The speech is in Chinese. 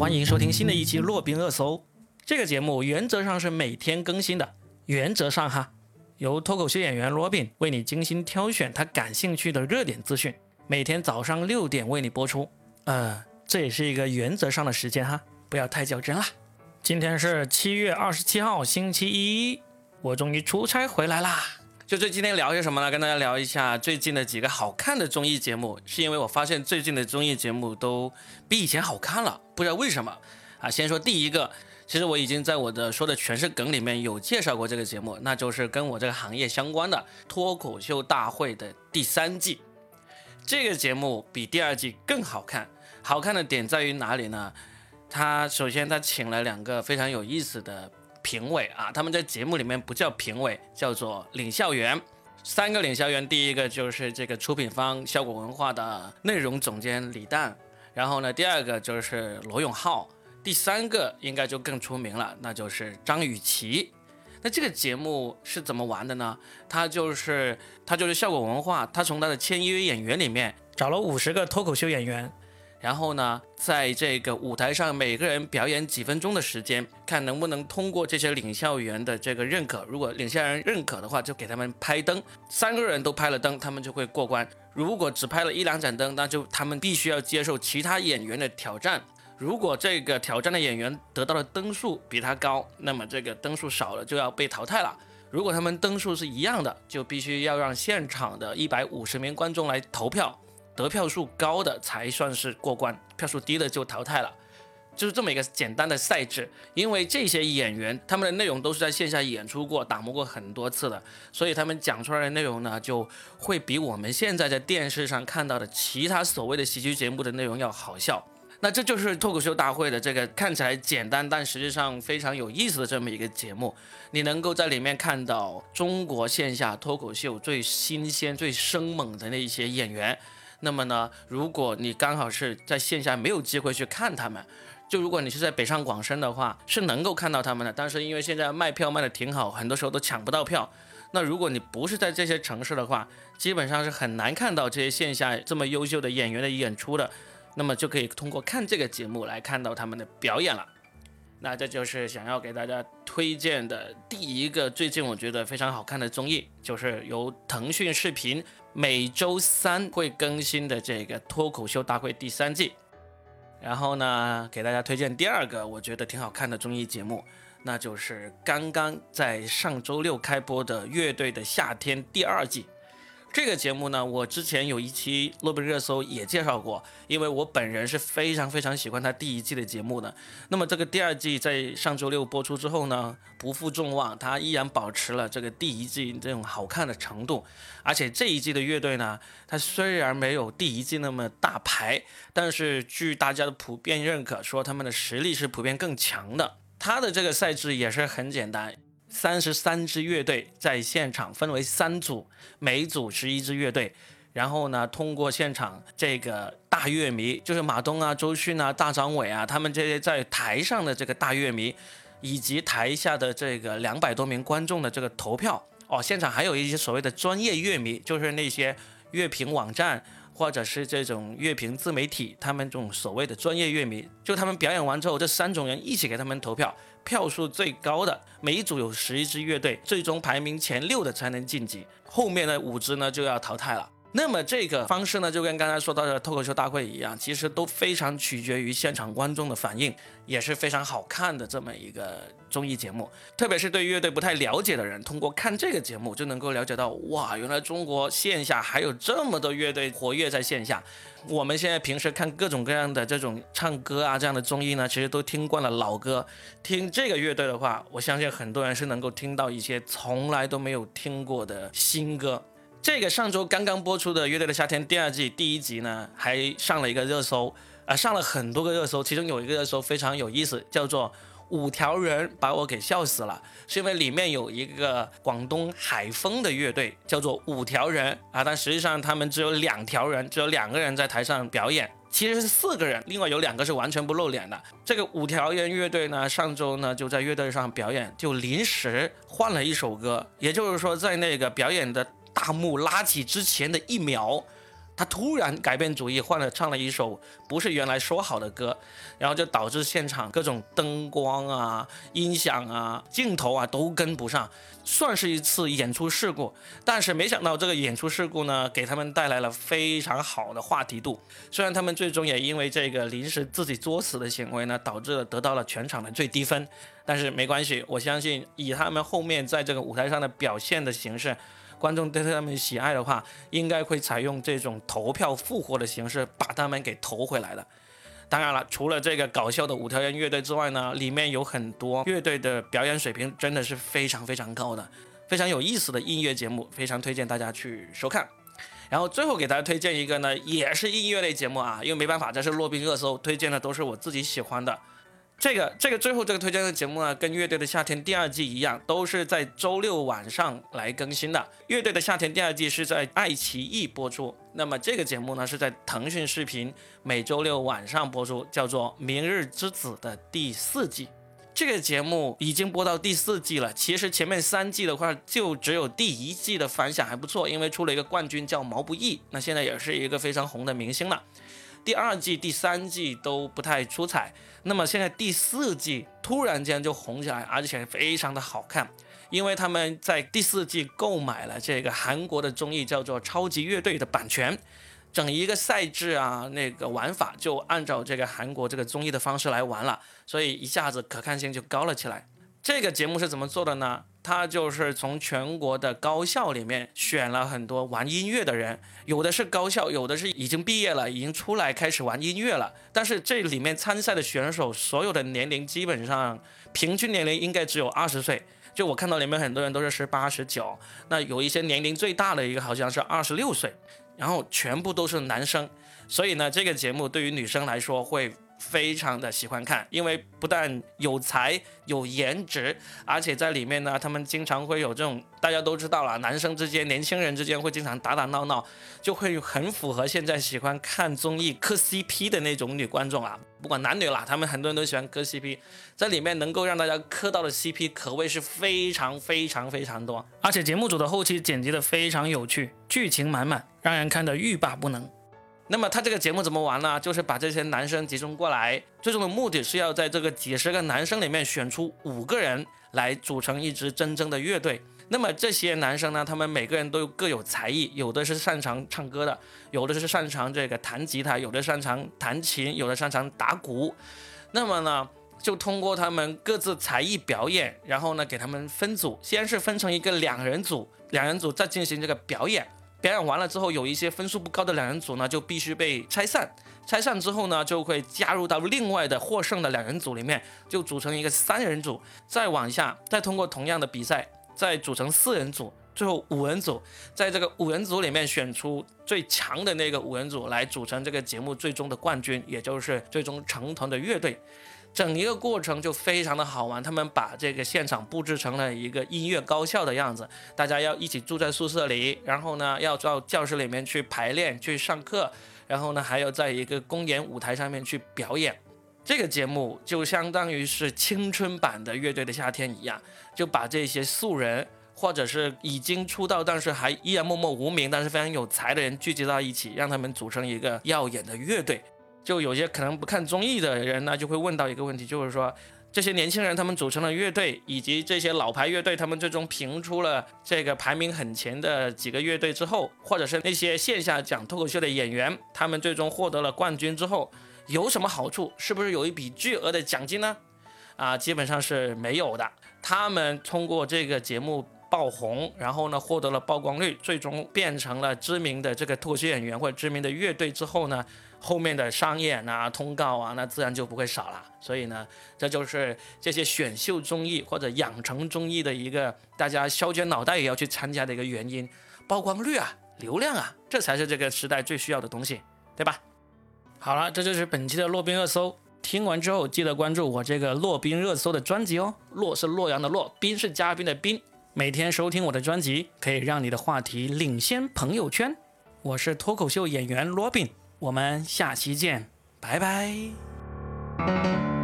欢迎收听新的一期《洛宾热搜》。这个节目原则上是每天更新的，原则上哈，由脱口秀演员罗宾为你精心挑选他感兴趣的热点资讯，每天早上六点为你播出。呃，这也是一个原则上的时间哈，不要太较真啦。今天是七月二十七号，星期一，我终于出差回来啦。就是今天聊些什么呢？跟大家聊一下最近的几个好看的综艺节目，是因为我发现最近的综艺节目都比以前好看了，不知道为什么啊。先说第一个，其实我已经在我的说的全是梗里面有介绍过这个节目，那就是跟我这个行业相关的《脱口秀大会》的第三季。这个节目比第二季更好看，好看的点在于哪里呢？他首先他请了两个非常有意思的。评委啊，他们在节目里面不叫评委，叫做领笑员。三个领笑员，第一个就是这个出品方效果文化的内容总监李诞，然后呢，第二个就是罗永浩，第三个应该就更出名了，那就是张雨绮。那这个节目是怎么玩的呢？他就是他就是效果文化，他从他的签约演员里面找了五十个脱口秀演员。然后呢，在这个舞台上，每个人表演几分钟的时间，看能不能通过这些领笑员的这个认可。如果领笑员认可的话，就给他们拍灯。三个人都拍了灯，他们就会过关。如果只拍了一两盏灯，那就他们必须要接受其他演员的挑战。如果这个挑战的演员得到的灯数比他高，那么这个灯数少了就要被淘汰了。如果他们灯数是一样的，就必须要让现场的一百五十名观众来投票。得票数高的才算是过关，票数低的就淘汰了，就是这么一个简单的赛制。因为这些演员他们的内容都是在线下演出过、打磨过很多次的，所以他们讲出来的内容呢，就会比我们现在在电视上看到的其他所谓的喜剧节目的内容要好笑。那这就是脱口秀大会的这个看起来简单，但实际上非常有意思的这么一个节目。你能够在里面看到中国线下脱口秀最新鲜、最生猛的那一些演员。那么呢，如果你刚好是在线下没有机会去看他们，就如果你是在北上广深的话，是能够看到他们的。但是因为现在卖票卖的挺好，很多时候都抢不到票。那如果你不是在这些城市的话，基本上是很难看到这些线下这么优秀的演员的演出的。那么就可以通过看这个节目来看到他们的表演了。那这就是想要给大家推荐的第一个最近我觉得非常好看的综艺，就是由腾讯视频每周三会更新的这个脱口秀大会第三季。然后呢，给大家推荐第二个我觉得挺好看的综艺节目，那就是刚刚在上周六开播的《乐队的夏天》第二季。这个节目呢，我之前有一期诺贝尔热搜也介绍过，因为我本人是非常非常喜欢他第一季的节目的。那么这个第二季在上周六播出之后呢，不负众望，它依然保持了这个第一季这种好看的程度。而且这一季的乐队呢，它虽然没有第一季那么大牌，但是据大家的普遍认可，说他们的实力是普遍更强的。它的这个赛制也是很简单。三十三支乐队在现场分为三组，每组十一支乐队，然后呢，通过现场这个大乐迷，就是马东啊、周迅啊、大张伟啊，他们这些在台上的这个大乐迷，以及台下的这个两百多名观众的这个投票哦，现场还有一些所谓的专业乐迷，就是那些乐评网站或者是这种乐评自媒体，他们这种所谓的专业乐迷，就他们表演完之后，这三种人一起给他们投票。票数最高的每一组有十一支乐队，最终排名前六的才能晋级，后面的五支呢就要淘汰了。那么这个方式呢，就跟刚才说到的脱口秀大会一样，其实都非常取决于现场观众的反应，也是非常好看的这么一个综艺节目。特别是对乐队不太了解的人，通过看这个节目就能够了解到，哇，原来中国线下还有这么多乐队活跃在线下。我们现在平时看各种各样的这种唱歌啊这样的综艺呢，其实都听惯了老歌，听这个乐队的话，我相信很多人是能够听到一些从来都没有听过的新歌。这个上周刚刚播出的《乐队的夏天》第二季第一集呢，还上了一个热搜，啊，上了很多个热搜，其中有一个热搜非常有意思，叫做“五条人把我给笑死了”，是因为里面有一个广东海丰的乐队叫做五条人啊，但实际上他们只有两条人，只有两个人在台上表演，其实是四个人，另外有两个是完全不露脸的。这个五条人乐队呢，上周呢就在乐队上表演，就临时换了一首歌，也就是说在那个表演的。大幕拉起之前的一秒，他突然改变主意，换了唱了一首不是原来说好的歌，然后就导致现场各种灯光啊、音响啊、镜头啊都跟不上，算是一次演出事故。但是没想到这个演出事故呢，给他们带来了非常好的话题度。虽然他们最终也因为这个临时自己作死的行为呢，导致了得到了全场的最低分，但是没关系，我相信以他们后面在这个舞台上的表现的形式。观众对他们喜爱的话，应该会采用这种投票复活的形式把他们给投回来的。当然了，除了这个搞笑的五条人乐队之外呢，里面有很多乐队的表演水平真的是非常非常高的，非常有意思的音乐节目，非常推荐大家去收看。然后最后给大家推荐一个呢，也是音乐类节目啊，因为没办法，这是洛宾热搜，推荐的都是我自己喜欢的。这个这个最后这个推荐的节目呢，跟《乐队的夏天》第二季一样，都是在周六晚上来更新的。《乐队的夏天》第二季是在爱奇艺播出，那么这个节目呢是在腾讯视频每周六晚上播出，叫做《明日之子》的第四季。这个节目已经播到第四季了，其实前面三季的话，就只有第一季的反响还不错，因为出了一个冠军叫毛不易，那现在也是一个非常红的明星了。第二季、第三季都不太出彩，那么现在第四季突然间就红起来，而且非常的好看，因为他们在第四季购买了这个韩国的综艺叫做《超级乐队》的版权，整一个赛制啊，那个玩法就按照这个韩国这个综艺的方式来玩了，所以一下子可看性就高了起来。这个节目是怎么做的呢？他就是从全国的高校里面选了很多玩音乐的人，有的是高校，有的是已经毕业了，已经出来开始玩音乐了。但是这里面参赛的选手，所有的年龄基本上平均年龄应该只有二十岁。就我看到里面很多人都是十八、十九，那有一些年龄最大的一个好像是二十六岁，然后全部都是男生。所以呢，这个节目对于女生来说会。非常的喜欢看，因为不但有才有颜值，而且在里面呢，他们经常会有这种大家都知道了，男生之间、年轻人之间会经常打打闹闹，就会很符合现在喜欢看综艺磕 CP 的那种女观众啊。不管男女啦，他们很多人都喜欢磕 CP，在里面能够让大家磕到的 CP 可谓是非常非常非常多，而且节目组的后期剪辑的非常有趣，剧情满满，让人看得欲罢不能。那么他这个节目怎么玩呢？就是把这些男生集中过来，最终的目的是要在这个几十个男生里面选出五个人来组成一支真正的乐队。那么这些男生呢，他们每个人都各有才艺，有的是擅长唱歌的，有的是擅长这个弹吉他，有的擅长弹琴，有的擅长打鼓。那么呢，就通过他们各自才艺表演，然后呢给他们分组，先是分成一个两人组，两人组再进行这个表演。表演完了之后，有一些分数不高的两人组呢，就必须被拆散。拆散之后呢，就会加入到另外的获胜的两人组里面，就组成一个三人组。再往下，再通过同样的比赛，再组成四人组，最后五人组。在这个五人组里面选出最强的那个五人组来组成这个节目最终的冠军，也就是最终成团的乐队。整一个过程就非常的好玩，他们把这个现场布置成了一个音乐高校的样子，大家要一起住在宿舍里，然后呢要到教室里面去排练、去上课，然后呢还要在一个公演舞台上面去表演。这个节目就相当于是青春版的《乐队的夏天》一样，就把这些素人或者是已经出道但是还依然默默无名但是非常有才的人聚集到一起，让他们组成一个耀眼的乐队。就有些可能不看综艺的人呢，就会问到一个问题，就是说这些年轻人他们组成了乐队，以及这些老牌乐队他们最终评出了这个排名很前的几个乐队之后，或者是那些线下讲脱口秀的演员，他们最终获得了冠军之后，有什么好处？是不是有一笔巨额的奖金呢？啊，基本上是没有的。他们通过这个节目爆红，然后呢获得了曝光率，最终变成了知名的这个脱口秀演员或者知名的乐队之后呢？后面的商演啊、通告啊，那自然就不会少了。所以呢，这就是这些选秀综艺或者养成综艺的一个大家削尖脑袋也要去参加的一个原因，曝光率啊、流量啊，这才是这个时代最需要的东西，对吧？好了，这就是本期的洛宾热搜。听完之后记得关注我这个洛宾热搜的专辑哦。洛是洛阳的洛，宾是嘉宾的宾。每天收听我的专辑，可以让你的话题领先朋友圈。我是脱口秀演员罗宾。我们下期见，拜拜。